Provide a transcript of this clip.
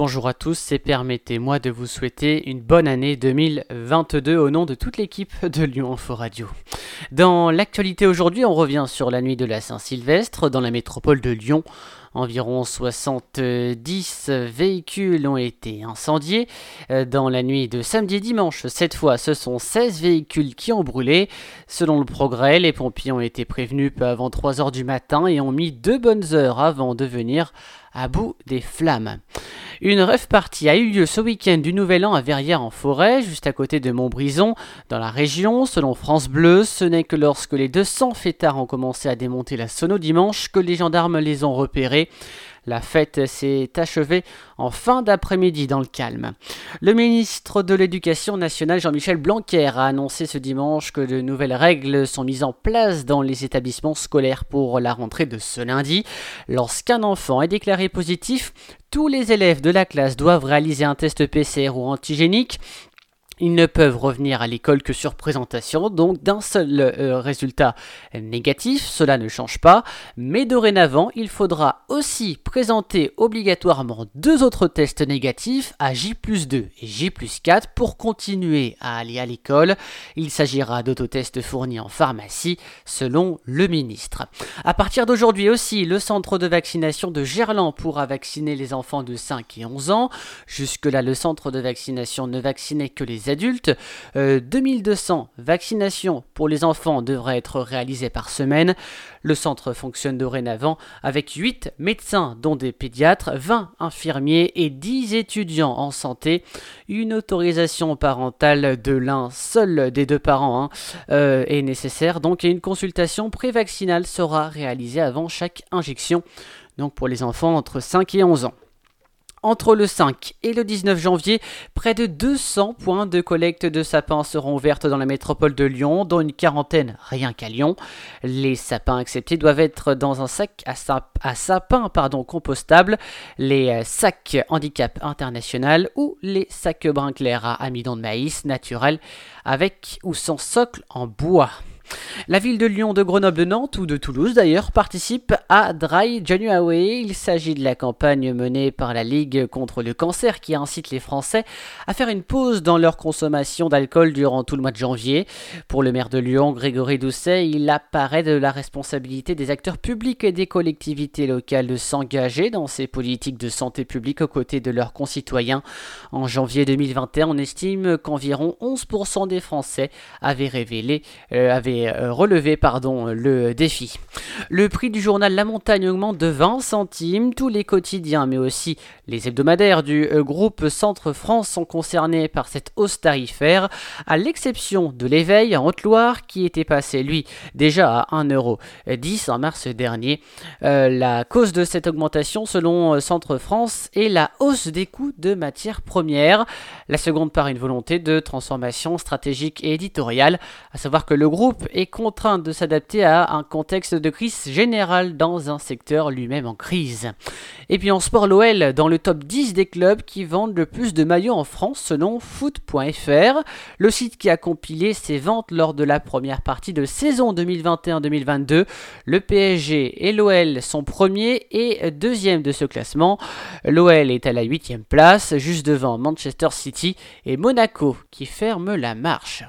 Bonjour à tous et permettez-moi de vous souhaiter une bonne année 2022 au nom de toute l'équipe de Lyon Info Radio. Dans l'actualité aujourd'hui, on revient sur la nuit de la Saint-Sylvestre dans la métropole de Lyon. Environ 70 véhicules ont été incendiés. Euh, dans la nuit de samedi dimanche, cette fois, ce sont 16 véhicules qui ont brûlé. Selon le progrès, les pompiers ont été prévenus peu avant 3 h du matin et ont mis deux bonnes heures avant de venir à bout des flammes. Une rêve partie a eu lieu ce week-end du Nouvel An à Verrières en forêt, juste à côté de Montbrison, dans la région. Selon France Bleu, ce n'est que lorsque les 200 fêtards ont commencé à démonter la sono dimanche que les gendarmes les ont repérés. La fête s'est achevée en fin d'après-midi dans le calme. Le ministre de l'Éducation nationale Jean-Michel Blanquer a annoncé ce dimanche que de nouvelles règles sont mises en place dans les établissements scolaires pour la rentrée de ce lundi. Lorsqu'un enfant est déclaré positif, tous les élèves de la classe doivent réaliser un test PCR ou antigénique ils ne peuvent revenir à l'école que sur présentation, donc d'un seul euh, résultat négatif, cela ne change pas, mais dorénavant, il faudra aussi présenter obligatoirement deux autres tests négatifs à J 2 et J 4 pour continuer à aller à l'école. Il s'agira d'autotests fournis en pharmacie, selon le ministre. À partir d'aujourd'hui aussi, le centre de vaccination de Gerland pourra vacciner les enfants de 5 et 11 ans. Jusque-là, le centre de vaccination ne vaccinait que les adultes. 2200 euh, vaccinations pour les enfants devraient être réalisées par semaine. Le centre fonctionne dorénavant avec 8 médecins, dont des pédiatres, 20 infirmiers et 10 étudiants en santé. Une autorisation parentale de l'un seul des deux parents hein, euh, est nécessaire, donc une consultation prévaccinale sera réalisée avant chaque injection, donc pour les enfants entre 5 et 11 ans. Entre le 5 et le 19 janvier, près de 200 points de collecte de sapins seront ouvertes dans la métropole de Lyon, dont une quarantaine rien qu'à Lyon. Les sapins acceptés doivent être dans un sac à, sapin pardon, compostable, les euh, sacs handicap international ou les sacs brun clair à amidon de maïs naturel avec ou sans socle en bois. La ville de Lyon, de Grenoble, de Nantes ou de Toulouse d'ailleurs participe à Dry January. Il s'agit de la campagne menée par la Ligue contre le cancer qui incite les Français à faire une pause dans leur consommation d'alcool durant tout le mois de janvier. Pour le maire de Lyon, Grégory Doucet, il apparaît de la responsabilité des acteurs publics et des collectivités locales de s'engager dans ces politiques de santé publique aux côtés de leurs concitoyens. En janvier 2021, on estime qu'environ 11% des Français avaient révélé, euh, avaient euh, relever pardon, le défi. Le prix du journal La Montagne augmente de 20 centimes. Tous les quotidiens, mais aussi les hebdomadaires du euh, groupe Centre France sont concernés par cette hausse tarifaire, à l'exception de l'éveil en Haute-Loire qui était passé, lui, déjà à 1,10€ en mars dernier. Euh, la cause de cette augmentation, selon Centre France, est la hausse des coûts de matières premières. La seconde par une volonté de transformation stratégique et éditoriale, à savoir que le groupe est contraint de s'adapter à un contexte de crise générale dans un secteur lui-même en crise. Et puis en sport, l'OL dans le top 10 des clubs qui vendent le plus de maillots en France selon foot.fr, le site qui a compilé ses ventes lors de la première partie de saison 2021-2022. Le PSG et l'OL sont premiers et deuxième de ce classement. L'OL est à la huitième place, juste devant Manchester City et Monaco qui ferme la marche.